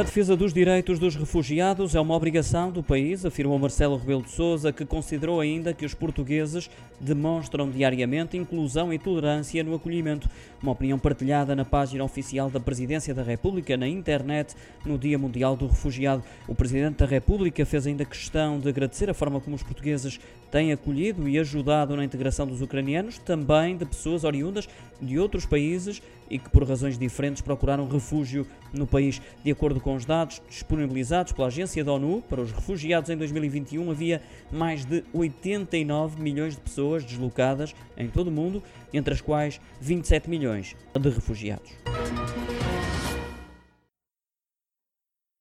A defesa dos direitos dos refugiados é uma obrigação do país, afirmou Marcelo Rebelo de Sousa, que considerou ainda que os portugueses demonstram diariamente inclusão e tolerância no acolhimento. Uma opinião partilhada na página oficial da Presidência da República na internet no Dia Mundial do Refugiado. O Presidente da República fez ainda questão de agradecer a forma como os portugueses têm acolhido e ajudado na integração dos ucranianos, também de pessoas oriundas de outros países e que por razões diferentes procuraram refúgio no país. De acordo com os dados disponibilizados pela Agência da ONU para os refugiados em 2021, havia mais de 89 milhões de pessoas deslocadas em todo o mundo, entre as quais 27 milhões de refugiados.